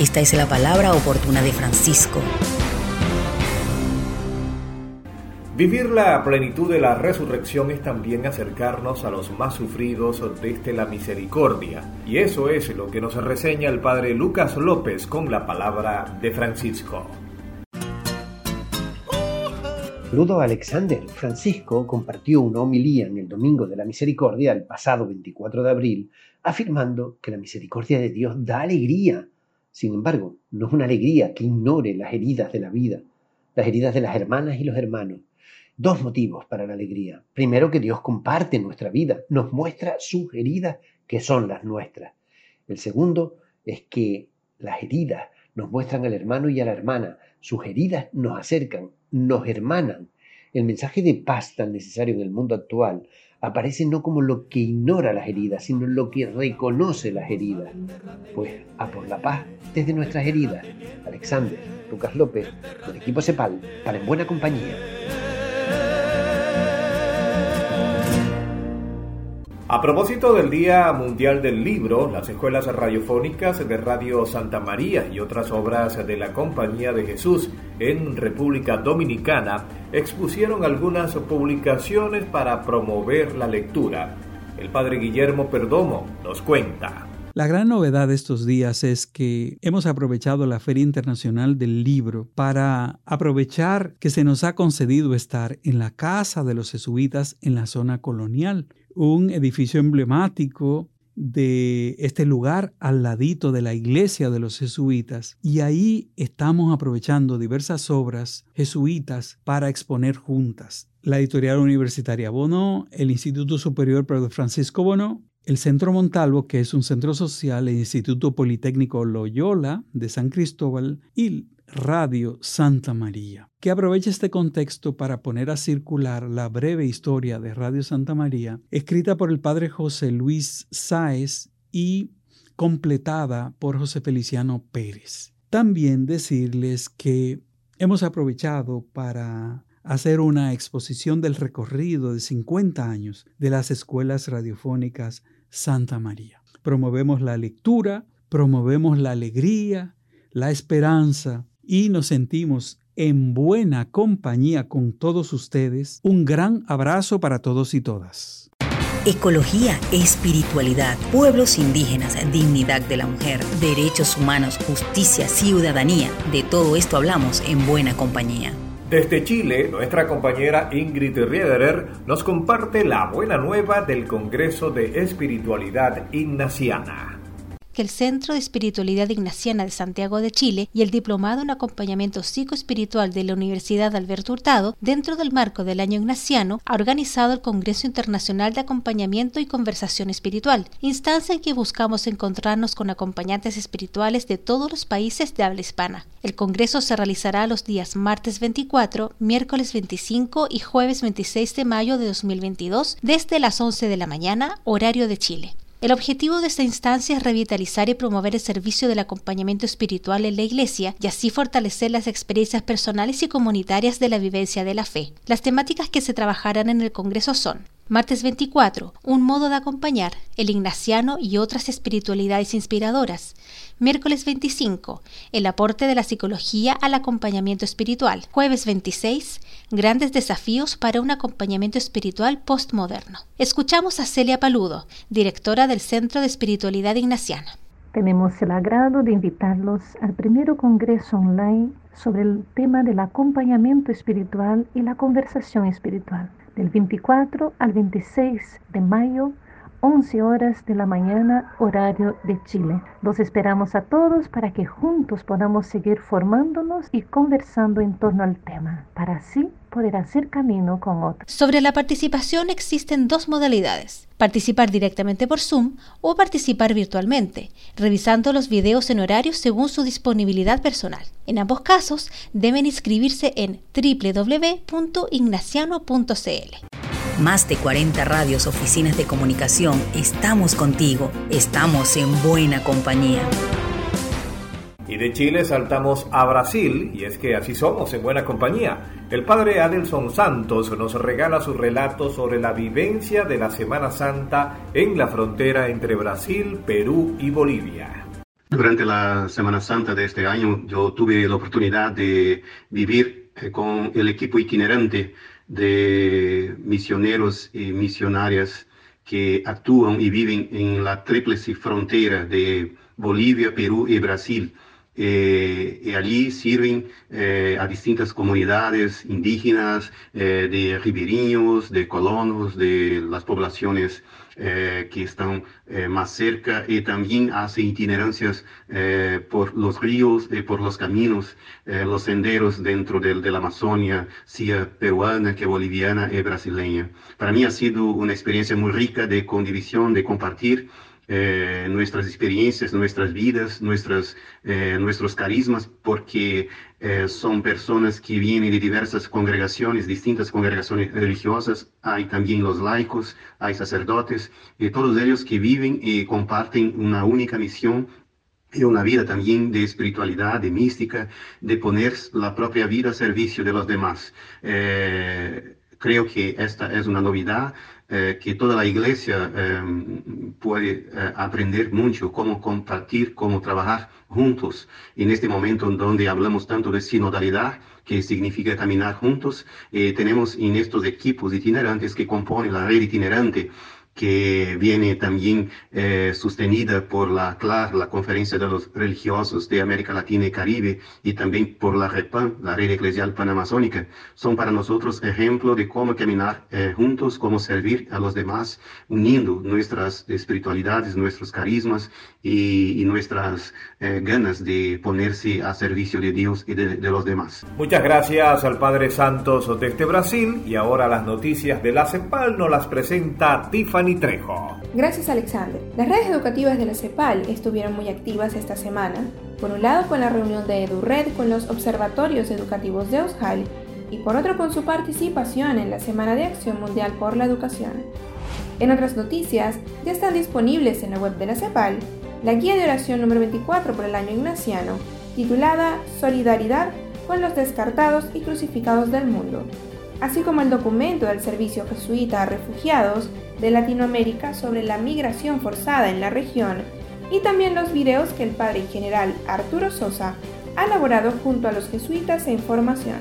Esta es la palabra oportuna de Francisco. Vivir la plenitud de la resurrección es también acercarnos a los más sufridos desde la misericordia. Y eso es lo que nos reseña el padre Lucas López con la palabra de Francisco. Saludo a Alexander. Francisco compartió una homilía en el Domingo de la Misericordia, el pasado 24 de abril, afirmando que la misericordia de Dios da alegría sin embargo, no es una alegría que ignore las heridas de la vida, las heridas de las hermanas y los hermanos. Dos motivos para la alegría. Primero, que Dios comparte nuestra vida, nos muestra sus heridas que son las nuestras. El segundo es que las heridas nos muestran al hermano y a la hermana. Sus heridas nos acercan, nos hermanan. El mensaje de paz tan necesario en el mundo actual aparece no como lo que ignora las heridas, sino lo que reconoce las heridas. Pues a por la paz desde nuestras heridas. Alexander, Lucas López, del equipo CEPAL, para En Buena Compañía. A propósito del Día Mundial del Libro, las escuelas radiofónicas de Radio Santa María y otras obras de la Compañía de Jesús en República Dominicana expusieron algunas publicaciones para promover la lectura. El padre Guillermo Perdomo nos cuenta. La gran novedad de estos días es que hemos aprovechado la Feria Internacional del Libro para aprovechar que se nos ha concedido estar en la casa de los jesuitas en la zona colonial un edificio emblemático de este lugar al ladito de la iglesia de los jesuitas y ahí estamos aprovechando diversas obras jesuitas para exponer juntas. La editorial universitaria Bono, el Instituto Superior Pedro Francisco Bono, el Centro Montalvo, que es un centro social, el Instituto Politécnico Loyola de San Cristóbal y Radio Santa María, que aprovecha este contexto para poner a circular la breve historia de Radio Santa María, escrita por el padre José Luis Sáez y completada por José Feliciano Pérez. También decirles que hemos aprovechado para hacer una exposición del recorrido de 50 años de las escuelas radiofónicas Santa María. Promovemos la lectura, promovemos la alegría, la esperanza, y nos sentimos en buena compañía con todos ustedes. Un gran abrazo para todos y todas. Ecología, espiritualidad, pueblos indígenas, dignidad de la mujer, derechos humanos, justicia, ciudadanía. De todo esto hablamos en buena compañía. Desde Chile, nuestra compañera Ingrid Riederer nos comparte la buena nueva del Congreso de Espiritualidad Ignaciana que el Centro de Espiritualidad Ignaciana de Santiago de Chile y el Diplomado en Acompañamiento Psicoespiritual de la Universidad Alberto Hurtado, dentro del marco del año ignaciano, ha organizado el Congreso Internacional de Acompañamiento y Conversación Espiritual, instancia en que buscamos encontrarnos con acompañantes espirituales de todos los países de habla hispana. El Congreso se realizará los días martes 24, miércoles 25 y jueves 26 de mayo de 2022 desde las 11 de la mañana, horario de Chile. El objetivo de esta instancia es revitalizar y promover el servicio del acompañamiento espiritual en la Iglesia y así fortalecer las experiencias personales y comunitarias de la vivencia de la fe. Las temáticas que se trabajarán en el Congreso son Martes 24, un modo de acompañar, el ignaciano y otras espiritualidades inspiradoras. Miércoles 25, el aporte de la psicología al acompañamiento espiritual. Jueves 26, grandes desafíos para un acompañamiento espiritual postmoderno. Escuchamos a Celia Paludo, directora del Centro de Espiritualidad Ignaciana. Tenemos el agrado de invitarlos al primero congreso online sobre el tema del acompañamiento espiritual y la conversación espiritual del 24 al 26 de mayo, 11 horas de la mañana, horario de Chile. Los esperamos a todos para que juntos podamos seguir formándonos y conversando en torno al tema, para así poder hacer camino con otros. Sobre la participación existen dos modalidades, participar directamente por Zoom o participar virtualmente, revisando los videos en horarios según su disponibilidad personal. En ambos casos, deben inscribirse en www.ignaciano.cl. Más de 40 radios, oficinas de comunicación, estamos contigo, estamos en buena compañía. De Chile saltamos a Brasil, y es que así somos en buena compañía. El padre Adelson Santos nos regala su relato sobre la vivencia de la Semana Santa en la frontera entre Brasil, Perú y Bolivia. Durante la Semana Santa de este año yo tuve la oportunidad de vivir eh, con el equipo itinerante de misioneros y misionarias que actúan y viven en la tríplice frontera de Bolivia, Perú y Brasil eh, y allí sirven eh, a distintas comunidades indígenas, eh, de ribereños, de colonos, de las poblaciones que están más cerca y también hace itinerancias por los ríos y por los caminos, los senderos dentro de, de, la Amazonia, sea peruana que boliviana y brasileña. Para mí ha sido una experiencia muy rica de condivisión, de compartir. Eh, nuestras experiencias, nuestras vidas, eh, nuestros carismas, porque eh, son personas que vienen de diversas congregaciones, distintas congregaciones religiosas, hay también los laicos, hay sacerdotes, y todos ellos que viven y comparten una única misión y una vida también de espiritualidad, de mística, de poner la propia vida a servicio de los demás. Creo que esta es una novedad eh, que toda la iglesia em, puede eh, aprender mucho cómo compartir, cómo trabajar juntos. En este momento en donde hablamos tanto de sinodalidad, que significa caminar juntos, eh, tenemos en estos equipos itinerantes que componen la red itinerante que viene también eh, sostenida por la CLAR, la Conferencia de los Religiosos de América Latina y Caribe, y también por la REPAN, la Red Eclesial Panamazónica, son para nosotros ejemplo de cómo caminar eh, juntos, cómo servir a los demás, uniendo nuestras espiritualidades, nuestros carismas y, nuestras eh, ganas de ponerse a servicio de Dios y de, los demás. Muchas gracias al Padre Santos desde Brasil, y ahora las noticias de la CEPAL nos las presenta Gracias Alexander. Las redes educativas de la CEPAL estuvieron muy activas esta semana, por un lado con la reunión de EduRed con los observatorios educativos de Aushal y por otro con su participación en la Semana de Acción Mundial por la Educación. En otras noticias, ya están disponibles en la web de la CEPAL la guía de oración número 24 por el año ignaciano, titulada Solidaridad con los descartados y crucificados del mundo, así como el documento del Servicio Jesuita a Refugiados de Latinoamérica sobre la migración forzada en la región y también los videos que el padre general Arturo Sosa ha elaborado junto a los jesuitas en formación.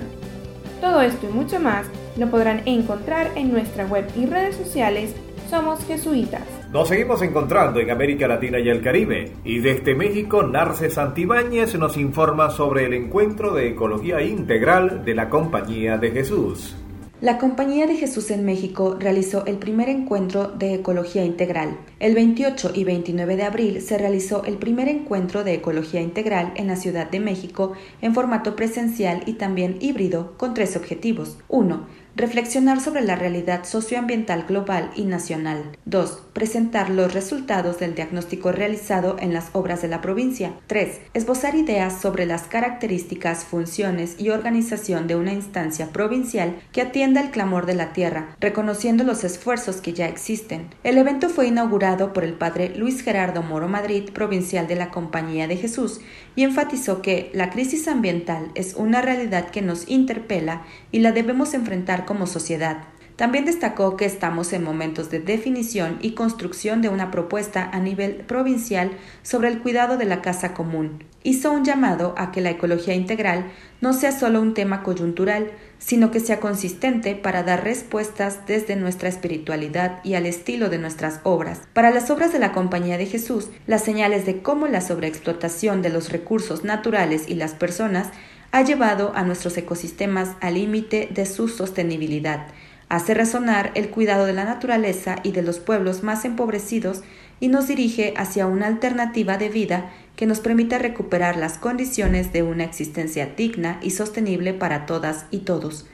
Todo esto y mucho más lo podrán encontrar en nuestra web y redes sociales Somos Jesuitas. Nos seguimos encontrando en América Latina y el Caribe y desde México Narce Santibáñez nos informa sobre el encuentro de ecología integral de la Compañía de Jesús. La Compañía de Jesús en México realizó el primer encuentro de Ecología Integral. El 28 y 29 de abril se realizó el primer encuentro de Ecología Integral en la Ciudad de México en formato presencial y también híbrido con tres objetivos. 1 reflexionar sobre la realidad socioambiental global y nacional. 2. Presentar los resultados del diagnóstico realizado en las obras de la provincia. 3. Esbozar ideas sobre las características, funciones y organización de una instancia provincial que atienda el clamor de la tierra, reconociendo los esfuerzos que ya existen. El evento fue inaugurado por el padre Luis Gerardo Moro Madrid, provincial de la Compañía de Jesús, y enfatizó que la crisis ambiental es una realidad que nos interpela y la debemos enfrentar como sociedad. También destacó que estamos en momentos de definición y construcción de una propuesta a nivel provincial sobre el cuidado de la casa común. Hizo un llamado a que la ecología integral no sea solo un tema coyuntural, sino que sea consistente para dar respuestas desde nuestra espiritualidad y al estilo de nuestras obras. Para las obras de la Compañía de Jesús, las señales de cómo la sobreexplotación de los recursos naturales y las personas ha llevado a nuestros ecosistemas al límite de su sostenibilidad. Hace resonar el cuidado de la naturaleza y de los pueblos más empobrecidos y nos dirige hacia una alternativa de vida que nos permita recuperar las condiciones de una existencia digna y sostenible para todas y todos.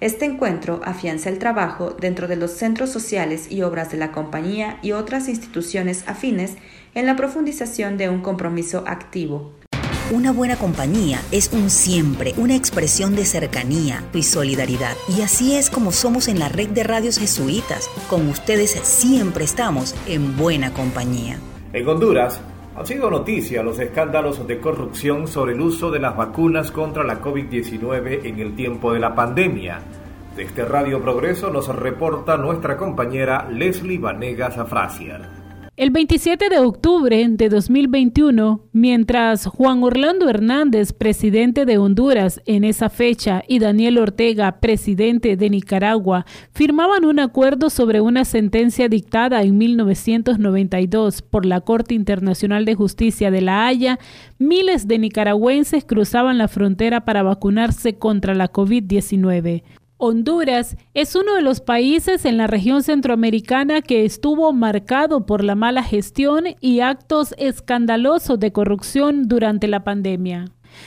Este encuentro afianza el trabajo dentro de los centros sociales y obras de la compañía y otras instituciones afines en la profundización de un compromiso activo. Una buena compañía es un siempre, una expresión de cercanía y solidaridad. Y así es como somos en la red de radios jesuitas. Con ustedes siempre estamos en buena compañía. En Honduras, han sido noticia los escándalos de corrupción sobre el uso de las vacunas contra la COVID-19 en el tiempo de la pandemia. Desde Radio Progreso nos reporta nuestra compañera Leslie Vanegas Afrasier. El 27 de octubre de 2021, mientras Juan Orlando Hernández, presidente de Honduras en esa fecha, y Daniel Ortega, presidente de Nicaragua, firmaban un acuerdo sobre una sentencia dictada en 1992 por la Corte Internacional de Justicia de La Haya, miles de nicaragüenses cruzaban la frontera para vacunarse contra la COVID-19. Honduras es uno de los países en la región centroamericana que estuvo marcado por la mala gestión y actos escandalosos de corrupción durante la pandemia.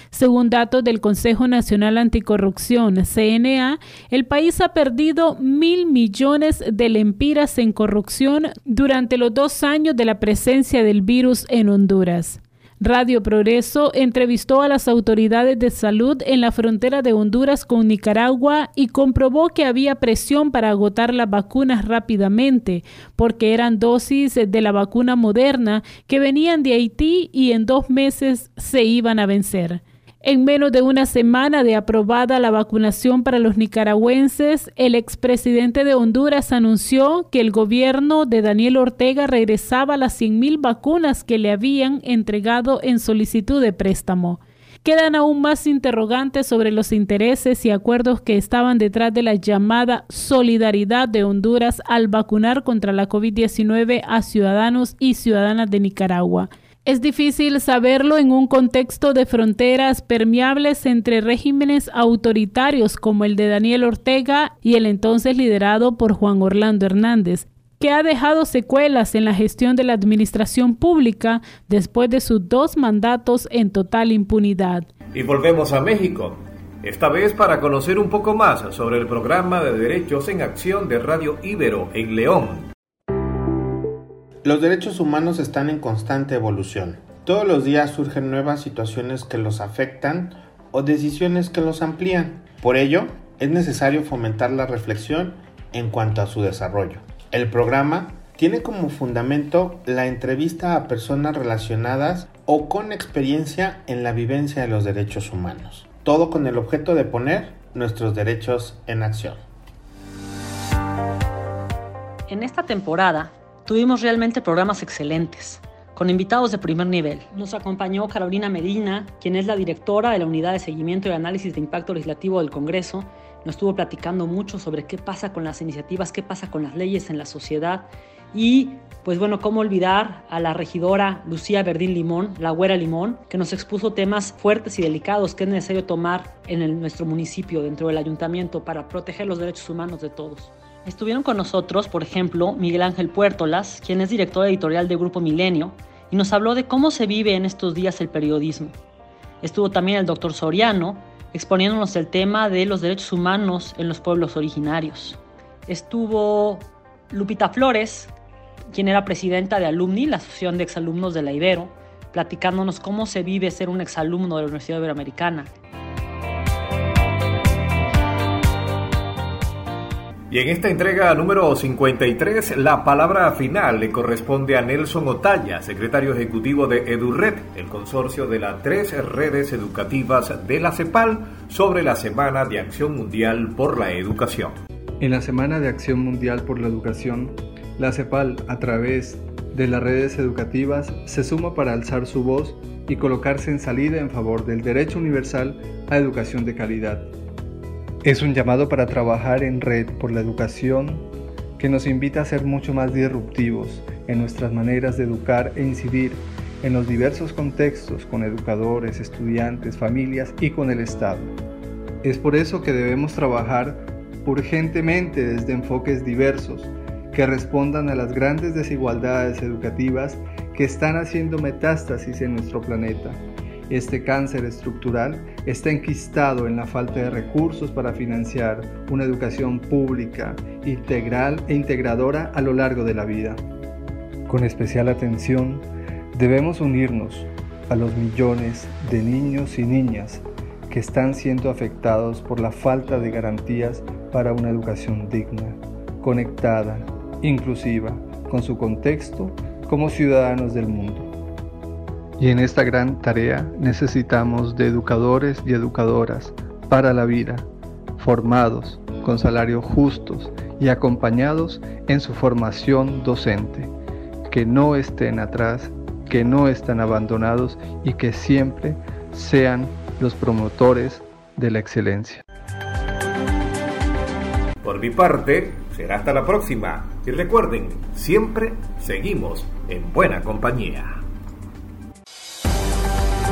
Según datos del Consejo Nacional Anticorrupción, CNA, el país ha perdido mil millones de lempiras en corrupción durante los dos años de la presencia del virus en Honduras. Radio Progreso entrevistó a las autoridades de salud en la frontera de Honduras con Nicaragua y comprobó que había presión para agotar las vacunas rápidamente, porque eran dosis de la vacuna moderna que venían de Haití y en dos meses se iban a vencer. En menos de una semana de aprobada la vacunación para los nicaragüenses, el expresidente de Honduras anunció que el gobierno de Daniel Ortega regresaba las 100.000 vacunas que le habían entregado en solicitud de préstamo. Quedan aún más interrogantes sobre los intereses y acuerdos que estaban detrás de la llamada solidaridad de Honduras al vacunar contra la COVID-19 a ciudadanos y ciudadanas de Nicaragua. Es difícil saberlo en un contexto de fronteras permeables entre regímenes autoritarios como el de Daniel Ortega y el entonces liderado por Juan Orlando Hernández, que ha dejado secuelas en la gestión de la administración pública después de sus dos mandatos en total impunidad. Y volvemos a México, esta vez para conocer un poco más sobre el programa de Derechos en Acción de Radio Ibero en León los derechos humanos están en constante evolución. Todos los días surgen nuevas situaciones que los afectan o decisiones que los amplían. Por ello, es necesario fomentar la reflexión en cuanto a su desarrollo. El programa tiene como fundamento la entrevista a personas relacionadas o con experiencia en la vivencia de los derechos humanos. Todo con el objeto de poner nuestros derechos en acción. En esta temporada Tuvimos realmente programas excelentes, con invitados de primer nivel. Nos acompañó Carolina Medina, quien es la directora de la Unidad de Seguimiento y Análisis de Impacto Legislativo del Congreso. Nos estuvo platicando mucho sobre qué pasa con las iniciativas, qué pasa con las leyes en la sociedad y pues bueno, cómo olvidar a la regidora Lucía Verdín Limón, la güera Limón, que nos expuso temas fuertes y delicados que es necesario tomar en nuestro municipio, dentro del ayuntamiento, para proteger los derechos humanos de todos. Estuvieron con nosotros, por ejemplo, Miguel Ángel Puertolas, quien es director editorial de Grupo Milenio, y nos habló de cómo se vive en estos días el periodismo. Estuvo también el doctor Soriano, exponiéndonos el tema de los derechos humanos en los pueblos originarios. Estuvo Lupita Flores, quien era presidenta de Alumni, la Asociación de Exalumnos de la Ibero, platicándonos cómo se vive ser un exalumno de la Universidad Iberoamericana. Y en esta entrega número 53, la palabra final le corresponde a Nelson Otaya, secretario ejecutivo de EduRed, el consorcio de las tres redes educativas de la CEPAL, sobre la Semana de Acción Mundial por la Educación. En la Semana de Acción Mundial por la Educación, la CEPAL, a través de las redes educativas, se suma para alzar su voz y colocarse en salida en favor del derecho universal a educación de calidad es un llamado para trabajar en red por la educación que nos invita a ser mucho más disruptivos en nuestras maneras de educar e incidir en los diversos contextos con educadores, estudiantes, familias y con el Estado. Es por eso que debemos trabajar urgentemente desde enfoques diversos que respondan a las grandes desigualdades educativas que están haciendo metástasis en nuestro planeta Este cáncer estructural está enquistado en la falta de recursos para financiar una educación pública, integral e integradora a lo largo de la vida. Con especial atención, debemos unirnos a los millones de niños y niñas que están siendo afectados por la falta de garantías para una educación digna, conectada, inclusiva, con su contexto como ciudadanos del mundo. Y en esta gran tarea necesitamos de educadores y educadoras para la vida, formados, con salarios justos y acompañados en su formación docente, que no estén atrás, que no estén abandonados y que siempre sean los promotores de la excelencia. Por mi parte, será hasta la próxima. Y recuerden, siempre seguimos en buena compañía.